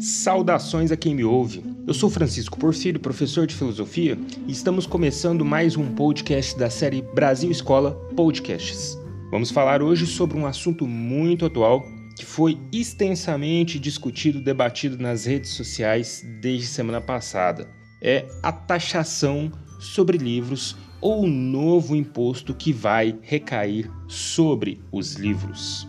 Saudações a quem me ouve. Eu sou Francisco Porfírio, professor de filosofia, e estamos começando mais um podcast da série Brasil Escola Podcasts. Vamos falar hoje sobre um assunto muito atual que foi extensamente discutido, debatido nas redes sociais desde semana passada. É a taxação sobre livros ou novo imposto que vai recair sobre os livros.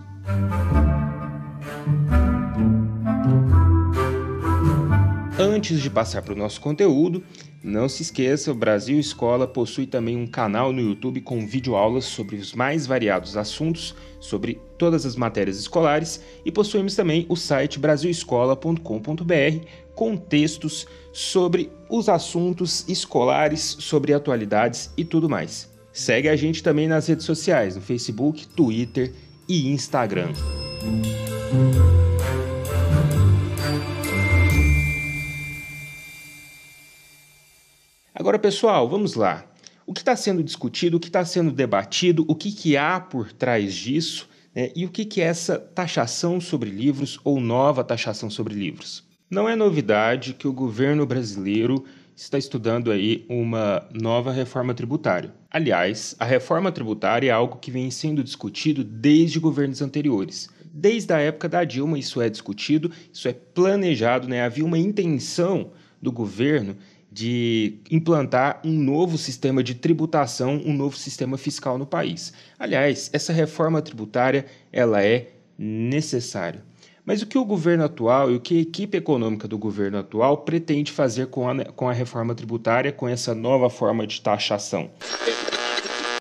Antes de passar para o nosso conteúdo, não se esqueça, o Brasil Escola possui também um canal no YouTube com videoaulas sobre os mais variados assuntos, sobre todas as matérias escolares, e possuímos também o site brasilescola.com.br com textos sobre os assuntos escolares, sobre atualidades e tudo mais. Segue a gente também nas redes sociais, no Facebook, Twitter e Instagram. Agora, pessoal, vamos lá. O que está sendo discutido, o que está sendo debatido, o que, que há por trás disso né, e o que, que é essa taxação sobre livros ou nova taxação sobre livros? Não é novidade que o governo brasileiro está estudando aí uma nova reforma tributária. Aliás, a reforma tributária é algo que vem sendo discutido desde governos anteriores. Desde a época da Dilma, isso é discutido, isso é planejado, né? havia uma intenção do governo de implantar um novo sistema de tributação, um novo sistema fiscal no país. Aliás, essa reforma tributária ela é necessária. Mas o que o governo atual e o que a equipe econômica do governo atual pretende fazer com a, com a reforma tributária, com essa nova forma de taxação?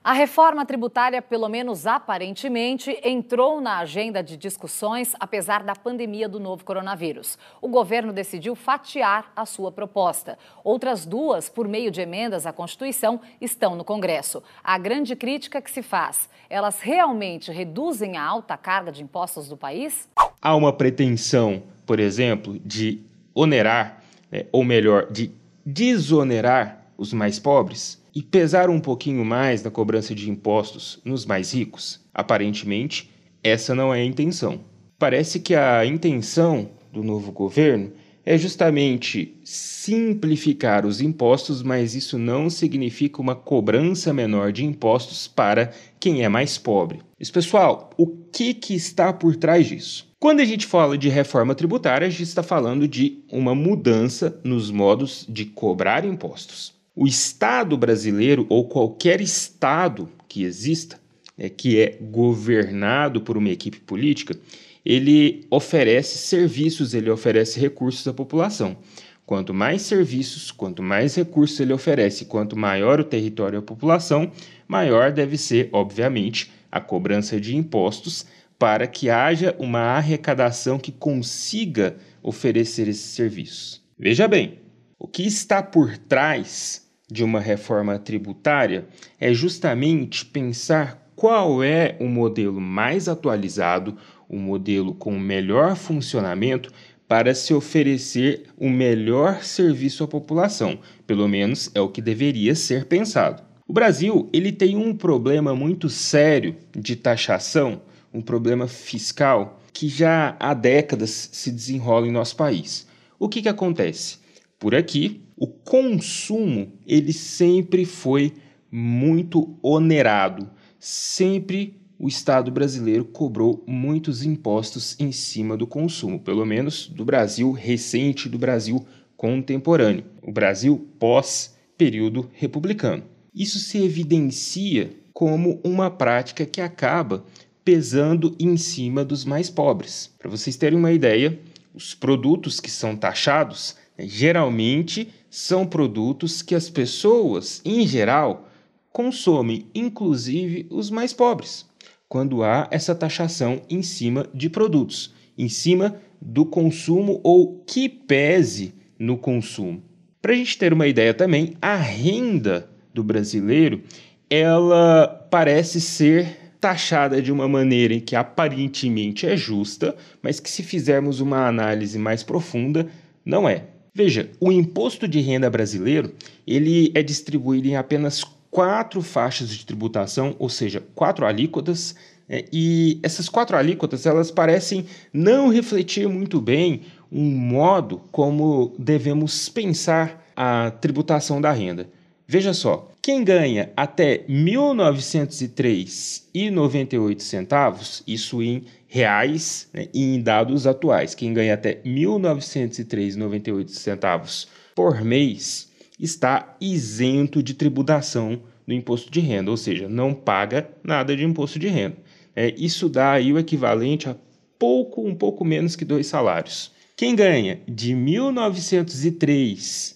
A reforma tributária, pelo menos aparentemente, entrou na agenda de discussões apesar da pandemia do novo coronavírus. O governo decidiu fatiar a sua proposta. Outras duas, por meio de emendas à Constituição, estão no Congresso. A grande crítica que se faz: elas realmente reduzem a alta carga de impostos do país? Há uma pretensão, por exemplo, de onerar, né, ou melhor, de desonerar os mais pobres? E pesar um pouquinho mais na cobrança de impostos nos mais ricos? Aparentemente, essa não é a intenção. Parece que a intenção do novo governo é justamente simplificar os impostos, mas isso não significa uma cobrança menor de impostos para quem é mais pobre. Mas, pessoal, o que, que está por trás disso? Quando a gente fala de reforma tributária, a gente está falando de uma mudança nos modos de cobrar impostos. O Estado brasileiro, ou qualquer Estado que exista, né, que é governado por uma equipe política, ele oferece serviços, ele oferece recursos à população. Quanto mais serviços, quanto mais recursos ele oferece, quanto maior o território à população, maior deve ser, obviamente, a cobrança de impostos para que haja uma arrecadação que consiga oferecer esses serviços. Veja bem, o que está por trás de uma reforma tributária é justamente pensar qual é o modelo mais atualizado, o modelo com melhor funcionamento para se oferecer o melhor serviço à população. Pelo menos é o que deveria ser pensado. O Brasil ele tem um problema muito sério de taxação, um problema fiscal que já há décadas se desenrola em nosso país. O que, que acontece? Por aqui, o consumo ele sempre foi muito onerado. Sempre o Estado brasileiro cobrou muitos impostos em cima do consumo, pelo menos do Brasil recente, do Brasil contemporâneo, o Brasil pós-período republicano. Isso se evidencia como uma prática que acaba pesando em cima dos mais pobres. Para vocês terem uma ideia, os produtos que são taxados geralmente são produtos que as pessoas, em geral, consomem, inclusive os mais pobres, quando há essa taxação em cima de produtos, em cima do consumo ou que pese no consumo. Para a gente ter uma ideia também, a renda do brasileiro ela parece ser taxada de uma maneira que aparentemente é justa, mas que se fizermos uma análise mais profunda, não é. Veja, o imposto de renda brasileiro ele é distribuído em apenas quatro faixas de tributação, ou seja, quatro alíquotas, é, e essas quatro alíquotas elas parecem não refletir muito bem um modo como devemos pensar a tributação da renda. Veja só, quem ganha até 1903,98 centavos, isso em reais né, e em dados atuais, quem ganha até 1903,98 centavos por mês está isento de tributação do imposto de renda, ou seja, não paga nada de imposto de renda. É, isso dá aí o equivalente a pouco, um pouco menos que dois salários. Quem ganha de 1903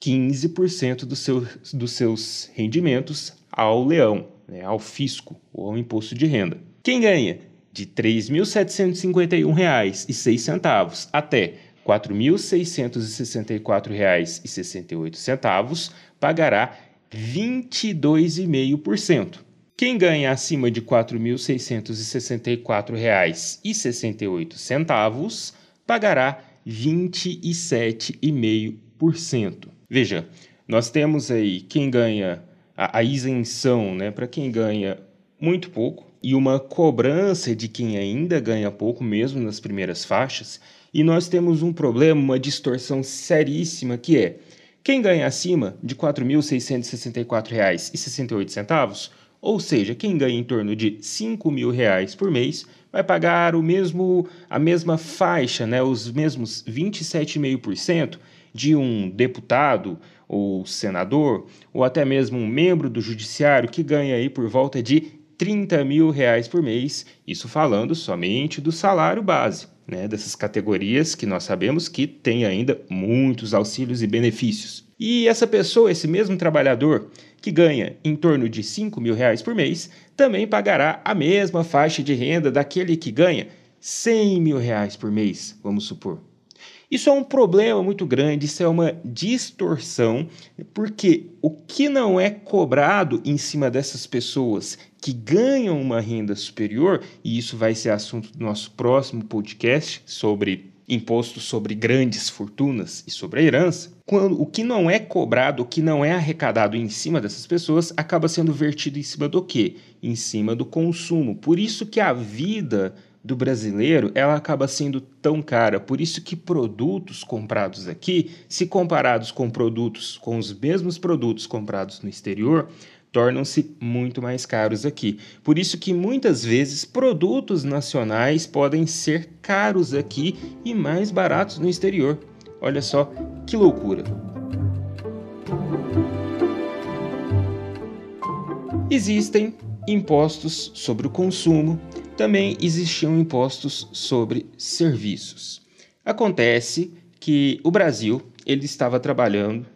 15% do seu, dos seus rendimentos ao leão, né, ao fisco ou ao imposto de renda. Quem ganha de R$ 3.751,06 até R$ 4.664,68 pagará 22,5%. Quem ganha acima de R$ 4.664,68 pagará 27,5%. Veja, nós temos aí quem ganha a, a isenção né, para quem ganha muito pouco e uma cobrança de quem ainda ganha pouco, mesmo nas primeiras faixas. E nós temos um problema, uma distorção seríssima que é quem ganha acima de R$ 4.664,68, ou seja, quem ganha em torno de 5 mil reais por mês, vai pagar o mesmo, a mesma faixa, né, os mesmos 27,5% de um deputado ou senador, ou até mesmo um membro do judiciário que ganha aí por volta de 30 mil reais por mês, isso falando somente do salário base, né, dessas categorias que nós sabemos que tem ainda muitos auxílios e benefícios. E essa pessoa, esse mesmo trabalhador, que ganha em torno de 5 mil reais por mês, também pagará a mesma faixa de renda daquele que ganha 100 mil reais por mês, vamos supor. Isso é um problema muito grande, isso é uma distorção, porque o que não é cobrado em cima dessas pessoas que ganham uma renda superior, e isso vai ser assunto do nosso próximo podcast sobre imposto sobre grandes fortunas e sobre a herança, quando o que não é cobrado, o que não é arrecadado em cima dessas pessoas, acaba sendo vertido em cima do quê? Em cima do consumo. Por isso que a vida do brasileiro, ela acaba sendo tão cara. Por isso que produtos comprados aqui, se comparados com produtos, com os mesmos produtos comprados no exterior, tornam-se muito mais caros aqui. Por isso que muitas vezes produtos nacionais podem ser caros aqui e mais baratos no exterior. Olha só que loucura. Existem impostos sobre o consumo, também existiam impostos sobre serviços. Acontece que o Brasil ele estava trabalhando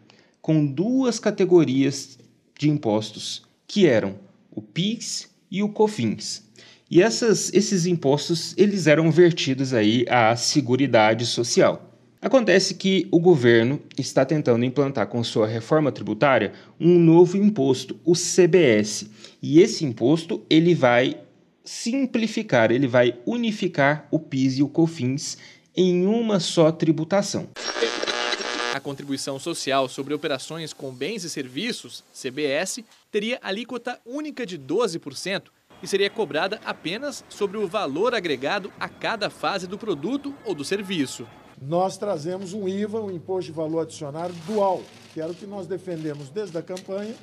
com duas categorias de impostos que eram o PIS e o COFINS. E essas, esses impostos eles eram vertidos aí à Seguridade Social. Acontece que o governo está tentando implantar com sua reforma tributária um novo imposto, o CBS. E esse imposto ele vai simplificar, ele vai unificar o PIS e o COFINS em uma só tributação. A contribuição social sobre operações com bens e serviços, CBS, teria alíquota única de 12% e seria cobrada apenas sobre o valor agregado a cada fase do produto ou do serviço. Nós trazemos um IVA, um imposto de valor adicionado dual, que era o que nós defendemos desde a campanha.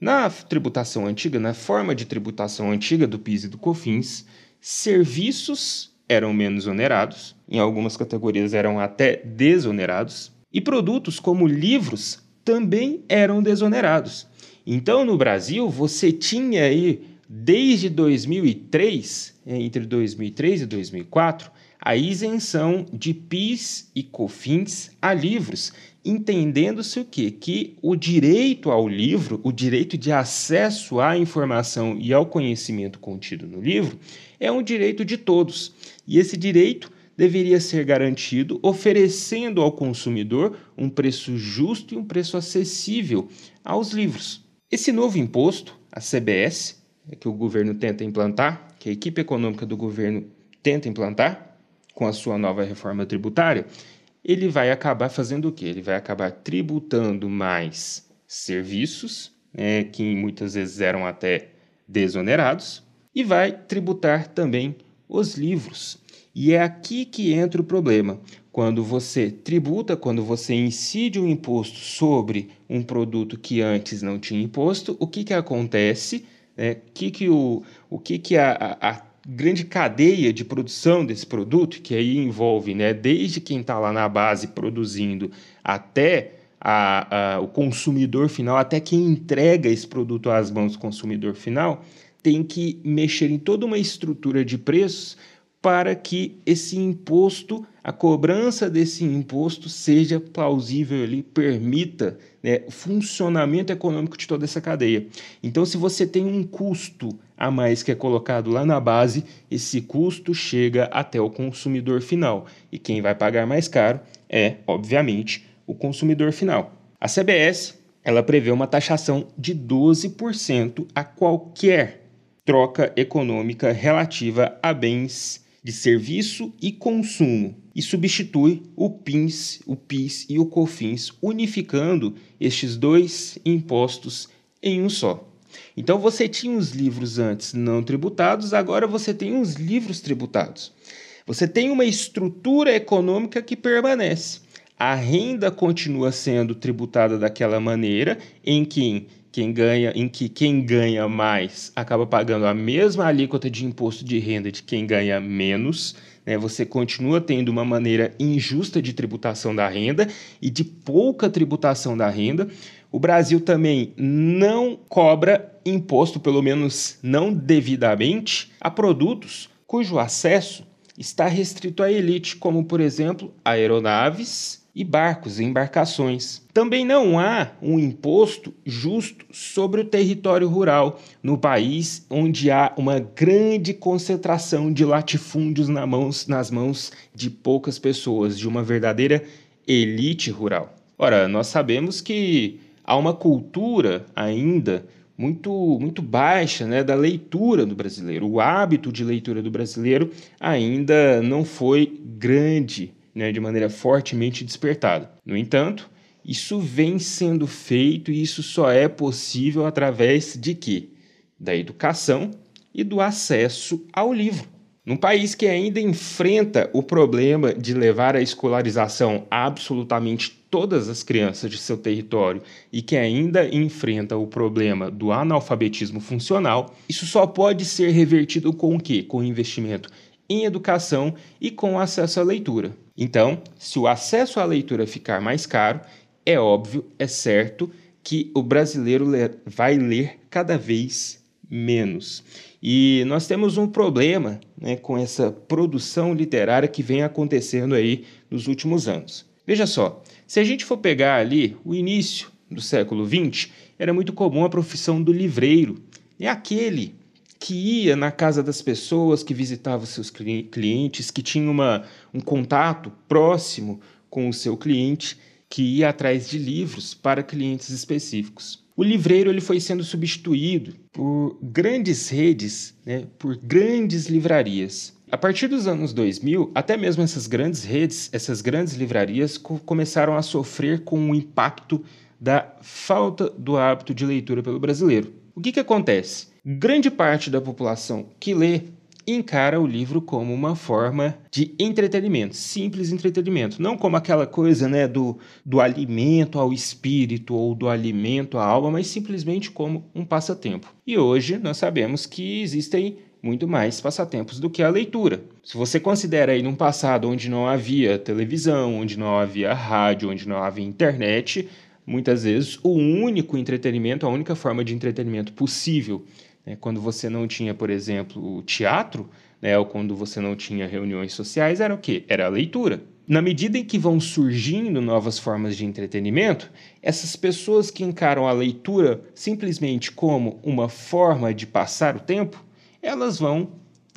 Na tributação antiga, na forma de tributação antiga do PIS e do COFINS, serviços eram menos onerados, em algumas categorias eram até desonerados, e produtos como livros também eram desonerados. Então, no Brasil, você tinha aí, desde 2003, entre 2003 e 2004, a isenção de PIS e COFINS a livros, entendendo-se o quê? Que o direito ao livro, o direito de acesso à informação e ao conhecimento contido no livro, é um direito de todos. E esse direito deveria ser garantido oferecendo ao consumidor um preço justo e um preço acessível aos livros. Esse novo imposto, a CBS, que o governo tenta implantar, que a equipe econômica do governo tenta implantar com a sua nova reforma tributária, ele vai acabar fazendo o quê? Ele vai acabar tributando mais serviços, né, que muitas vezes eram até desonerados, e vai tributar também os livros. E é aqui que entra o problema. Quando você tributa, quando você incide um imposto sobre um produto que antes não tinha imposto, o que, que acontece? É, que que o, o que, que a, a, a grande cadeia de produção desse produto, que aí envolve né, desde quem está lá na base produzindo até a, a, o consumidor final, até quem entrega esse produto às mãos do consumidor final, tem que mexer em toda uma estrutura de preços para que esse imposto, a cobrança desse imposto seja plausível ali, permita né, o funcionamento econômico de toda essa cadeia. Então, se você tem um custo a mais que é colocado lá na base, esse custo chega até o consumidor final. E quem vai pagar mais caro é, obviamente, o consumidor final. A CBS ela prevê uma taxação de 12% a qualquer troca econômica relativa a bens de serviço e consumo e substitui o PINS, o PIS e o COFINS, unificando estes dois impostos em um só. Então você tinha os livros antes não tributados, agora você tem os livros tributados. Você tem uma estrutura econômica que permanece. A renda continua sendo tributada daquela maneira em que quem ganha, em que quem ganha mais acaba pagando a mesma alíquota de imposto de renda de quem ganha menos. Né? Você continua tendo uma maneira injusta de tributação da renda e de pouca tributação da renda. O Brasil também não cobra imposto, pelo menos não devidamente, a produtos cujo acesso está restrito à elite, como por exemplo aeronaves e barcos e embarcações. Também não há um imposto justo sobre o território rural no país onde há uma grande concentração de latifúndios nas mãos, nas mãos de poucas pessoas, de uma verdadeira elite rural. Ora, nós sabemos que há uma cultura ainda muito, muito baixa né, da leitura do brasileiro. O hábito de leitura do brasileiro ainda não foi grande né, de maneira fortemente despertada. No entanto, isso vem sendo feito e isso só é possível através de quê? Da educação e do acesso ao livro. Num país que ainda enfrenta o problema de levar a escolarização a absolutamente todas as crianças de seu território e que ainda enfrenta o problema do analfabetismo funcional, isso só pode ser revertido com o quê? Com investimento em educação e com acesso à leitura. Então, se o acesso à leitura ficar mais caro, é óbvio, é certo que o brasileiro vai ler cada vez menos. E nós temos um problema né, com essa produção literária que vem acontecendo aí nos últimos anos. Veja só, se a gente for pegar ali o início do século XX, era muito comum a profissão do livreiro. É aquele que ia na casa das pessoas, que visitava seus clientes, que tinha uma, um contato próximo com o seu cliente, que ia atrás de livros para clientes específicos. O livreiro ele foi sendo substituído por grandes redes, né, por grandes livrarias. A partir dos anos 2000, até mesmo essas grandes redes, essas grandes livrarias co começaram a sofrer com o impacto da falta do hábito de leitura pelo brasileiro. O que, que acontece? Grande parte da população que lê encara o livro como uma forma de entretenimento, simples entretenimento, não como aquela coisa né, do, do alimento ao espírito ou do alimento à alma, mas simplesmente como um passatempo. E hoje nós sabemos que existem muito mais passatempos do que a leitura. Se você considera aí num passado onde não havia televisão, onde não havia rádio, onde não havia internet, muitas vezes o único entretenimento, a única forma de entretenimento possível Né? Quando você não tinha, por exemplo, teatro, né, ou quando você não tinha reuniões sociais, era o quê? Era a leitura. Na medida em que vão surgindo novas formas de entretenimento, essas pessoas que encaram a leitura simplesmente como uma forma de passar o tempo, elas vão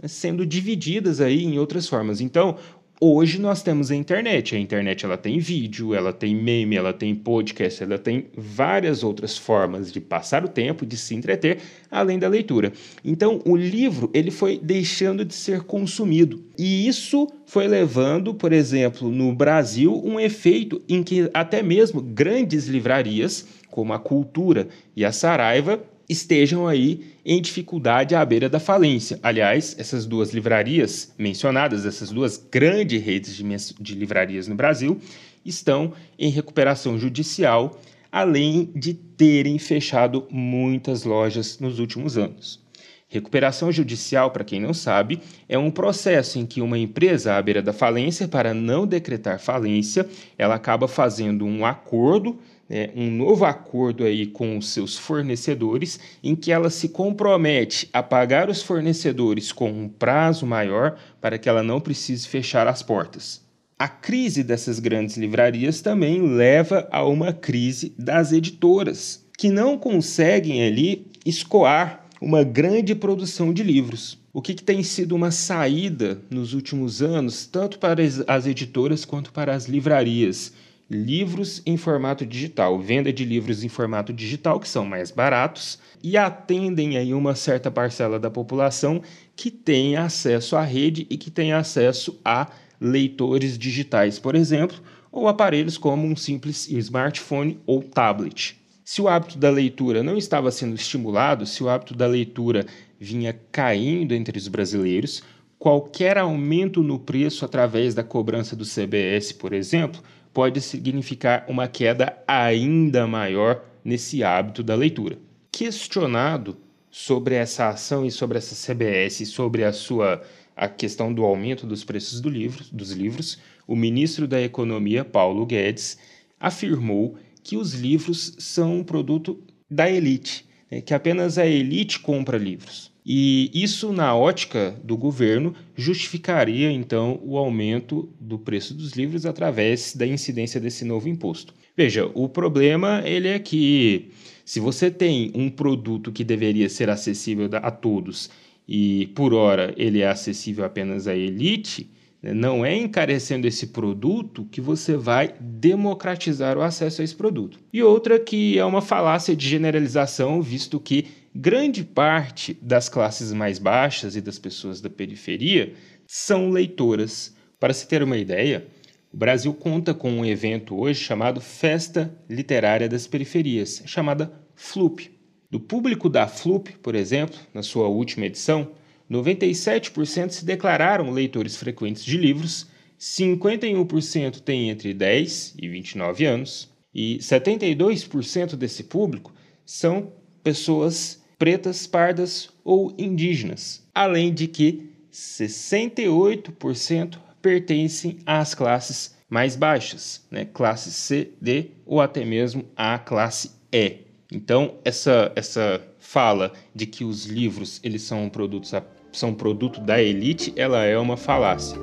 sendo divididas aí em outras formas. Então, Hoje nós temos a internet. A internet ela tem vídeo, ela tem meme, ela tem podcast, ela tem várias outras formas de passar o tempo, de se entreter, além da leitura. Então, o livro ele foi deixando de ser consumido. E isso foi levando, por exemplo, no Brasil, um efeito em que até mesmo grandes livrarias, como a Cultura e a Saraiva, estejam aí em dificuldade à beira da falência. Aliás, essas duas livrarias mencionadas, essas duas grandes redes de, de livrarias no Brasil, estão em recuperação judicial, além de terem fechado muitas lojas nos últimos anos. Recuperação judicial, para quem não sabe, é um processo em que uma empresa à beira da falência, para não decretar falência, ela acaba fazendo um acordo é, um novo acordo aí com os seus fornecedores, em que ela se compromete a pagar os fornecedores com um prazo maior para que ela não precise fechar as portas. A crise dessas grandes livrarias também leva a uma crise das editoras, que não conseguem ali escoar uma grande produção de livros. O que, que, tem sido uma saída nos últimos anos, tanto para as editoras quanto para as livrarias? Livros em formato digital, venda de livros em formato digital que são mais baratos e atendem aí uma certa parcela da população que tem acesso à rede e que tem acesso a leitores digitais, por exemplo, ou aparelhos como um simples smartphone ou tablet. Se o hábito da leitura não estava sendo estimulado, se o hábito da leitura vinha caindo entre os brasileiros, qualquer aumento no preço através da cobrança do CBS, por exemplo, pode significar uma queda ainda maior nesse hábito da leitura. Questionado sobre essa ação e sobre essa CBS, sobre a sua a questão do aumento dos preços do livro, dos livros, o ministro da Economia, Paulo Guedes, afirmou que os livros são um produto da elite, né, que apenas a elite compra livros. E isso, na ótica do governo, justificaria então o aumento do preço dos livros através da incidência desse novo imposto. Veja, o problema ele é que se você tem um produto que deveria ser acessível a todos e por hora ele é acessível apenas à elite, né, não é encarecendo esse produto que você vai democratizar o acesso a esse produto. E outra que é uma falácia de generalização, visto que grande parte das classes mais baixas e das pessoas da periferia são leitoras. Para se ter uma ideia, o Brasil conta com um evento hoje chamado Festa Literária das Periferias, chamada FLUP. Do público da FLUP, por exemplo, na sua última edição, 97% se declararam leitores frequentes de livros, 51% têm entre 10 e 29 anos, e 72% desse público são pessoas pretas, pardas ou indígenas, além de que 68% pertencem às classes mais baixas, né? classe C, D ou até mesmo a classe E. Então, essa, essa fala de que os livros eles são produtos são produto da elite, ela é uma falácia.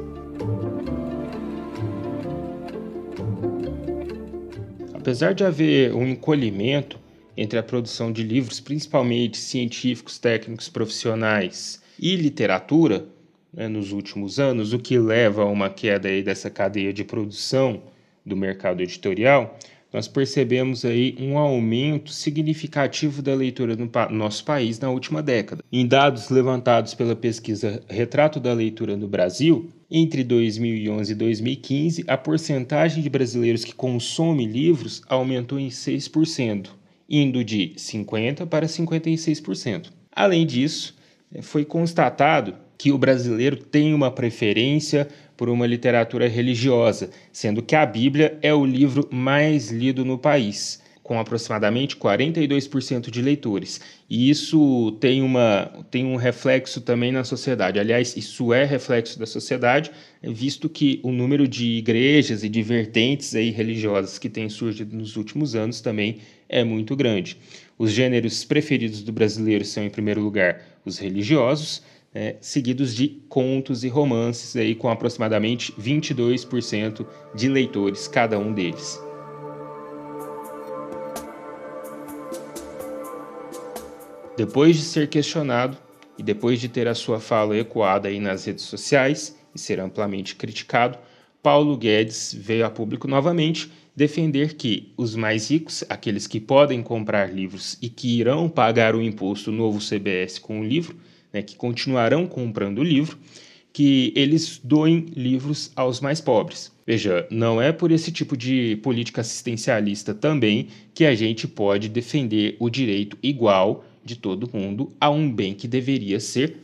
Apesar de haver um encolhimento entre a produção de livros, principalmente científicos, técnicos, profissionais e literatura, né, nos últimos anos, o que leva a uma queda aí dessa cadeia de produção do mercado editorial, nós percebemos aí um aumento significativo da leitura no pa nosso país na última década. Em dados levantados pela pesquisa Retrato da Leitura no Brasil, entre 2011 e 2015, a porcentagem de brasileiros que consomem livros aumentou em 6%, indo de 50% para 56%. Além disso, foi constatado que o brasileiro tem uma preferência por uma literatura religiosa, sendo que a Bíblia é o livro mais lido no país, com aproximadamente 42% de leitores. E isso tem, uma, tem um reflexo também na sociedade. Aliás, isso é reflexo da sociedade, visto que o número de igrejas e de vertentes aí religiosas que tem surgido nos últimos anos também é muito grande. Os gêneros preferidos do brasileiro são, em primeiro lugar, os religiosos, é, seguidos de contos e romances, aí, com aproximadamente 22% de leitores cada um deles. Depois de ser questionado e depois de ter a sua fala ecoada aí nas redes sociais e ser amplamente criticado, Paulo Guedes veio a público novamente defender que os mais ricos, aqueles que podem comprar livros e que irão pagar o imposto novo CBS com o livro, né, que continuarão comprando o livro, que eles doem livros aos mais pobres. Veja, não é por esse tipo de política assistencialista também que a gente pode defender o direito igual de todo mundo a um bem que deveria ser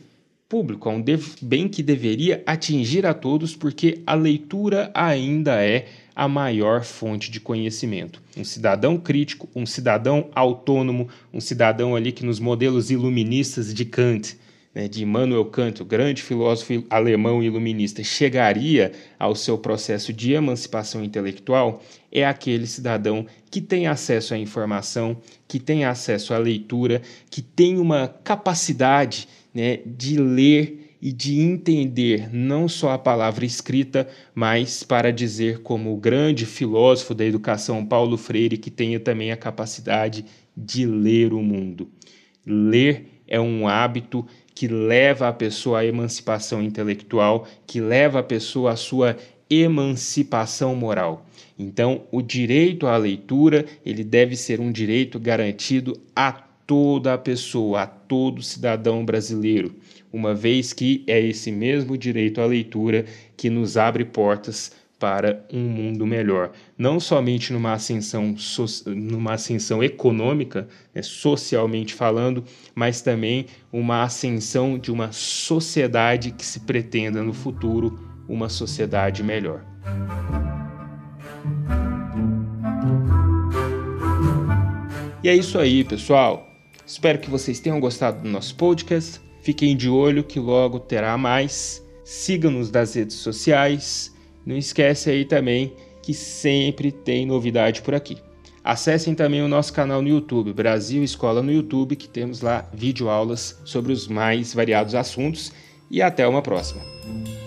público, a um bem que deveria atingir a todos, porque a leitura ainda é a maior fonte de conhecimento. Um cidadão crítico, um cidadão autônomo, um cidadão ali que nos modelos iluministas de Kant né, de Immanuel Kant, o grande filósofo alemão iluminista, chegaria ao seu processo de emancipação intelectual é aquele cidadão que tem acesso à informação, que tem acesso à leitura, que tem uma capacidade né, de ler e de entender não só a palavra escrita, mas para dizer como o grande filósofo da educação Paulo Freire, que tenha também a capacidade de ler o mundo. Ler é um hábito que leva a pessoa à emancipação intelectual, que leva a pessoa à sua emancipação moral. Então, o direito à leitura, ele deve ser um direito garantido a toda a pessoa, a todo cidadão brasileiro, uma vez que é esse mesmo direito à leitura que nos abre portas para um mundo melhor, não somente numa ascensão, so, numa ascensão econômica, né, socialmente falando, mas também uma ascensão de uma sociedade que se pretenda no futuro uma sociedade melhor. E é isso aí, pessoal. Espero que vocês tenham gostado do nosso podcast. Fiquem de olho que logo terá mais. Siga-nos nas redes sociais não esquece aí também que sempre tem novidade por aqui. Acessem também o nosso canal no YouTube, Brasil Escola no YouTube, que temos lá videoaulas sobre os mais variados assuntos. E até uma próxima!